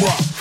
What?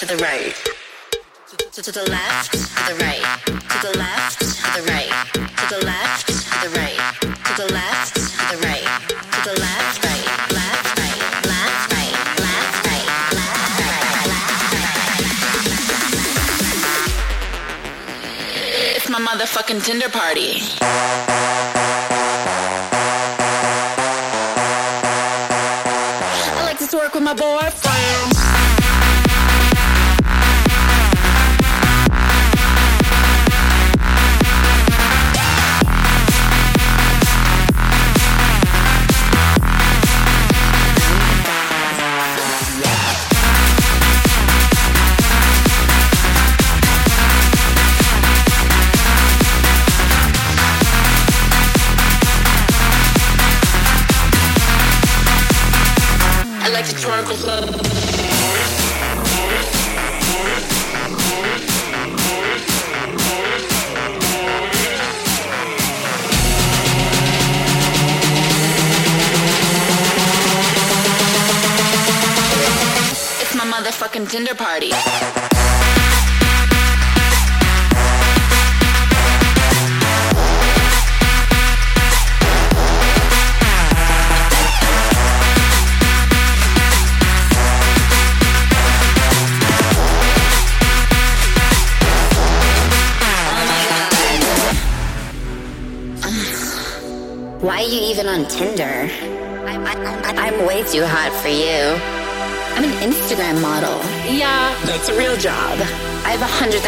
To the right. To, to the left, to the right. To the left, to the right. To the left, to the right. To the left, to the right. To the left, right, left, right, left, right, left, right, left, right. It's my motherfucking Tinder party. I like to twerk with my boyfriend.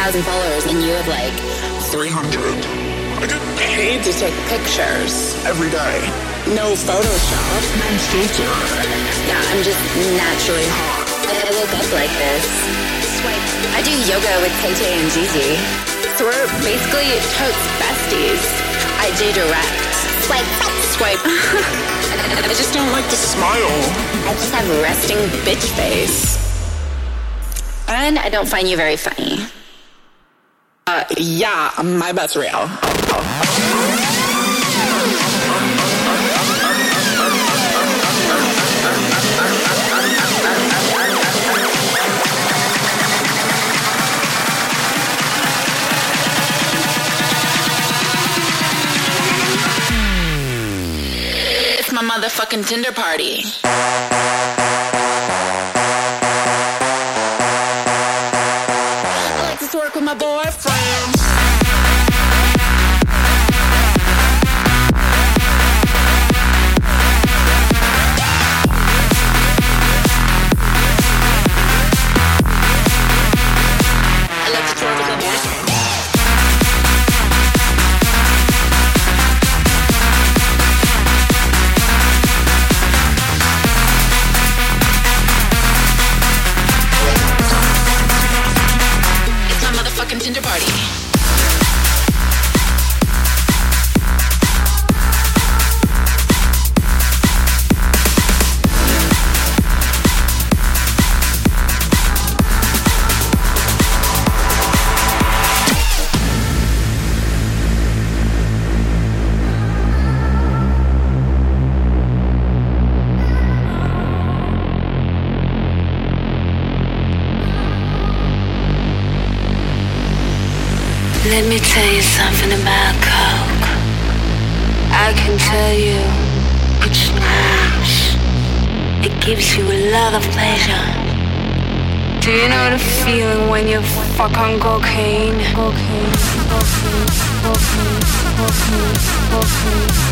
Have 100,000 followers and you have like 300 I get paid to take pictures. every day. No Photoshop. No filter. Yeah, I'm just naturally hot. I, I woke up like this. Swipe. I do yoga with Tay Tay and Gigi. So we're basically totes besties. I do direct. Swipe. Swipe. I just don't like to smile. I just have resting bitch face. And I don't find you very funny. Uh, yeah, my bet's real. It's my motherfucking Tinder party. With my boyfriend. Let me tell you something about Coke. I can tell you it's nice. It gives you a lot of pleasure. Do you know the feeling when you fuck on cocaine? Cocaine, cocaine, cocaine, cocaine, cocaine,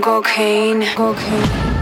Cocaine. Cocaine.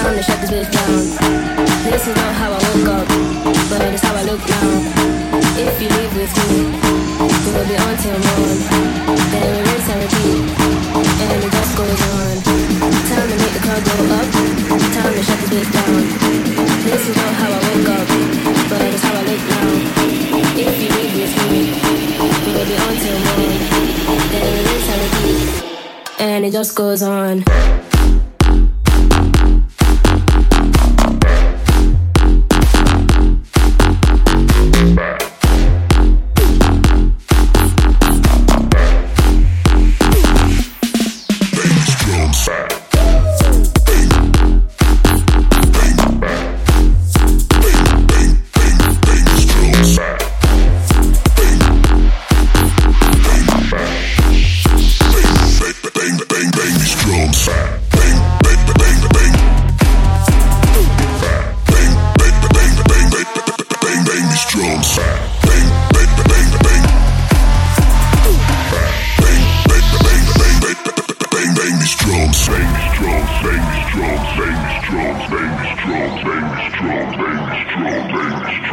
time to shut this bitch down. This is not how I woke up, but it's how I look now. If you leave with me, we will be on till morn. Then we rinse and repeat, and it just goes on. Time to make the car go up, time to shut this bitch down. This is not how I woke up, but it's how I look now. If you leave with me, we will be on till morn. Then we rinse and repeat, and it just goes on.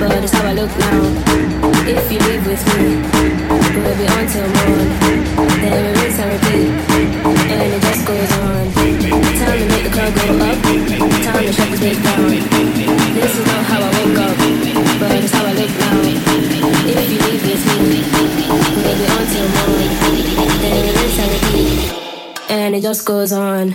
but it's how I look now. If you leave with me, we'll be on till morn. Then we rinse and repeat, and it just goes on. Time to make the club go up. Time to shut this bitch down. This is not how I woke up, but it's how I look now. If you leave with me, we'll be on till morning. Then it rinse and repeat, and it just goes on.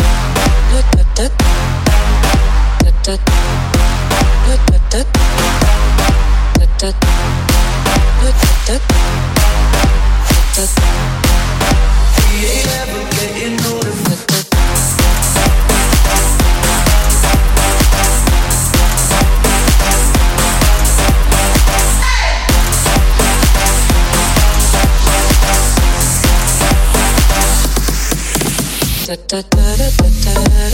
da da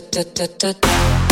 dark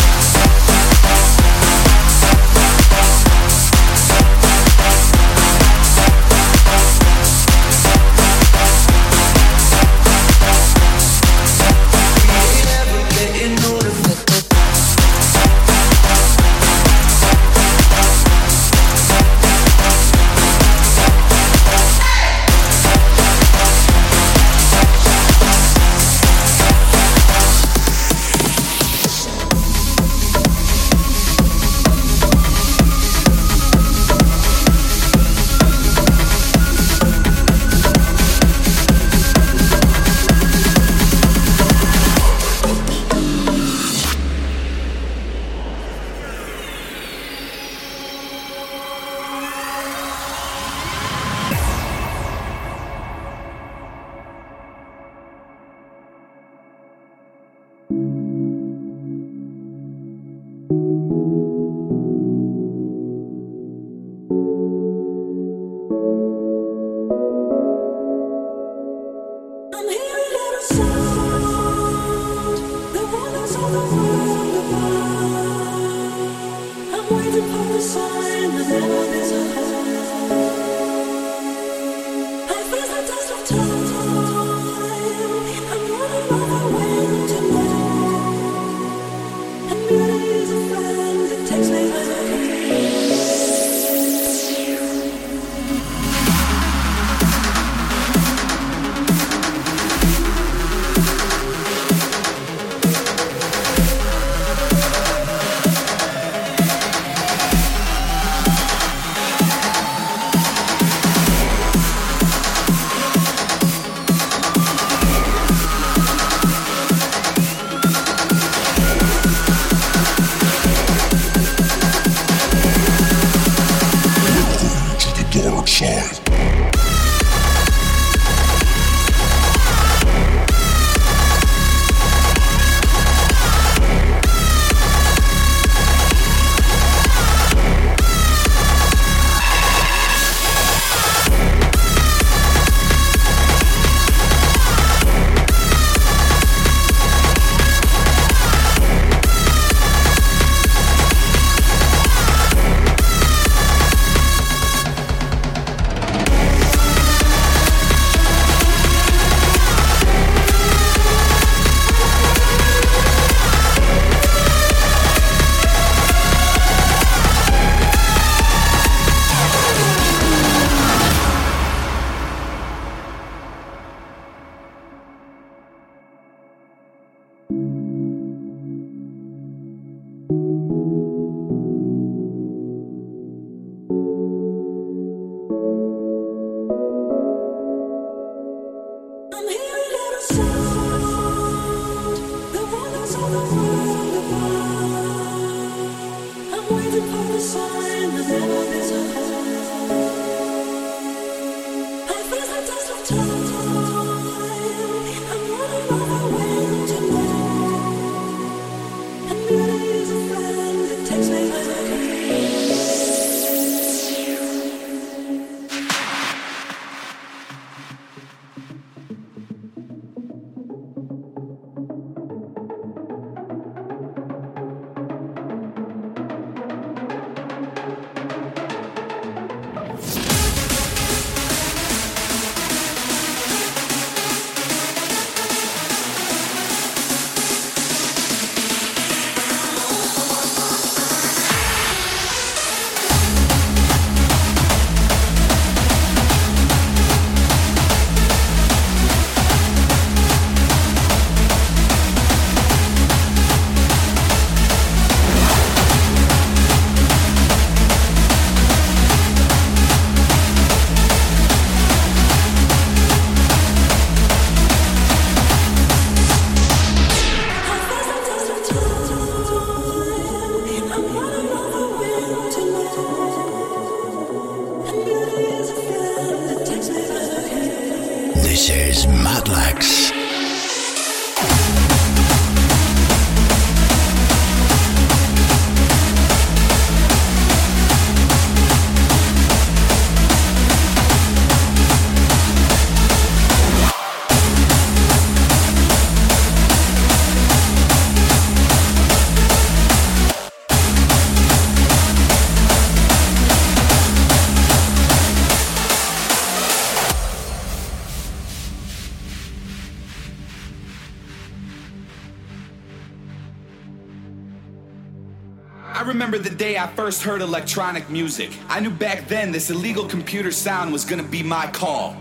day I first heard electronic music. I knew back then this illegal computer sound was gonna be my call.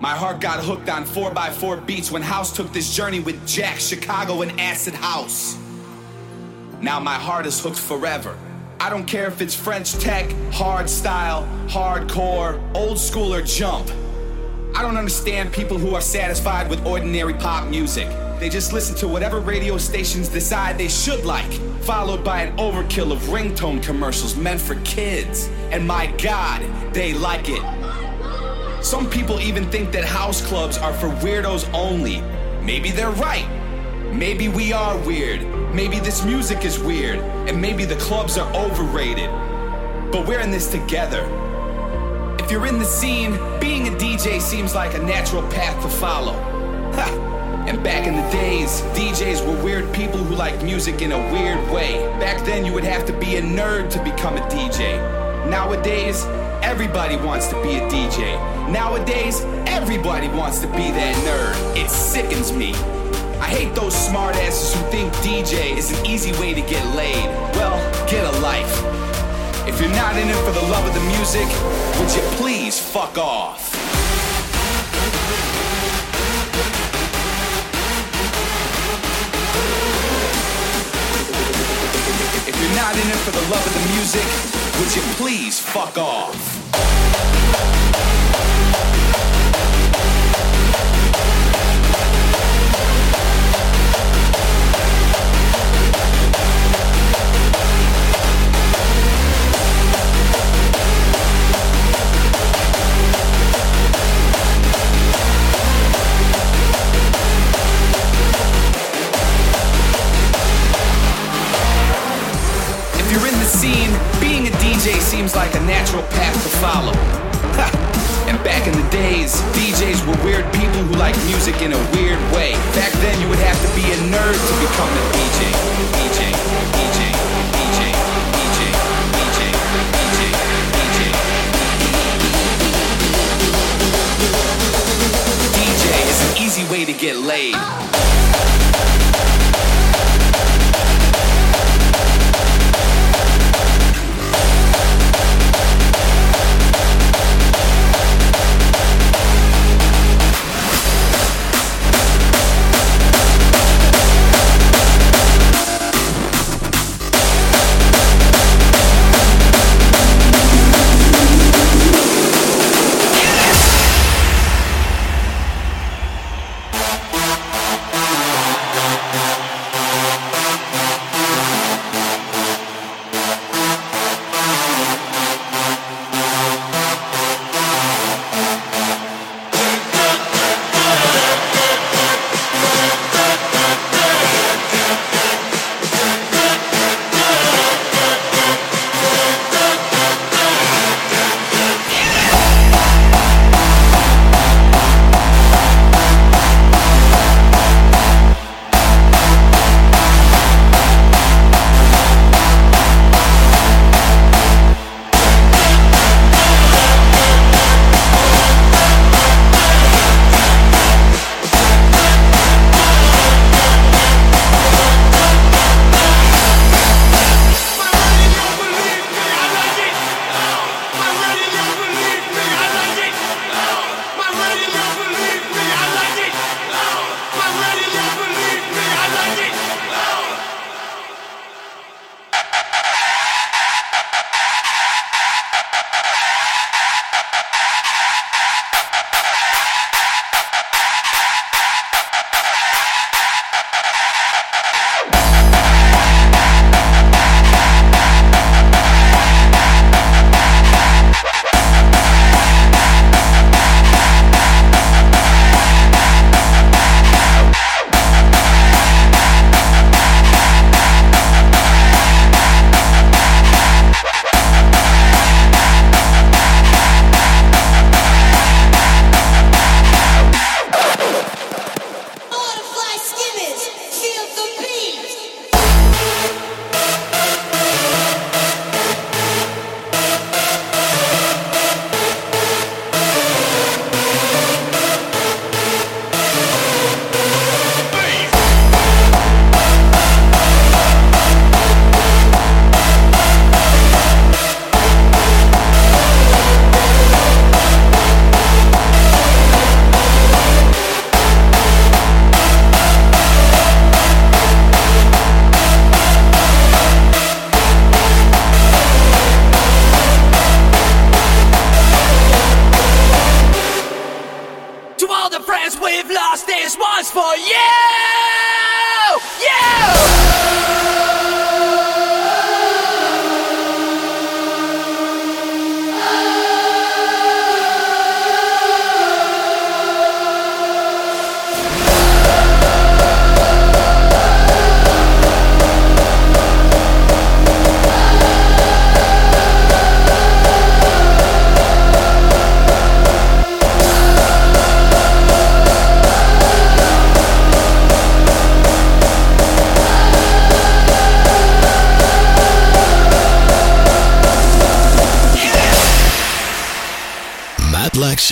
My heart got hooked on 4x4 beats when House took this journey with Jack, Chicago, and Acid House. Now my heart is hooked forever. I don't care if it's French tech, hard style, hardcore, old school, or jump. I don't understand people who are satisfied with ordinary pop music. They just listen to whatever radio stations decide they should like, followed by an overkill of ringtone commercials meant for kids. And my God, they like it. Some people even think that house clubs are for weirdos only. Maybe they're right. Maybe we are weird. Maybe this music is weird. And maybe the clubs are overrated. But we're in this together. If you're in the scene, being a DJ seems like a natural path to follow. Ha! And back in the days, DJs were weird people who liked music in a weird way. Back then, you would have to be a nerd to become a DJ. Nowadays, everybody wants to be a DJ. Nowadays, everybody wants to be that nerd. It sickens me. I hate those smartasses who think DJ is an easy way to get laid. Well, get a life. If you're not in it for the love of the music, would you please fuck off? Not in it for the love of the music, would you please fuck off? Seems like a natural path to follow. And back in the days, DJs were weird people who like music in a weird way. Back then, you would have to be a nerd to become a DJ. DJ, DJ, DJ, DJ, DJ, DJ, DJ. DJ is an easy way to get laid.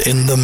In the.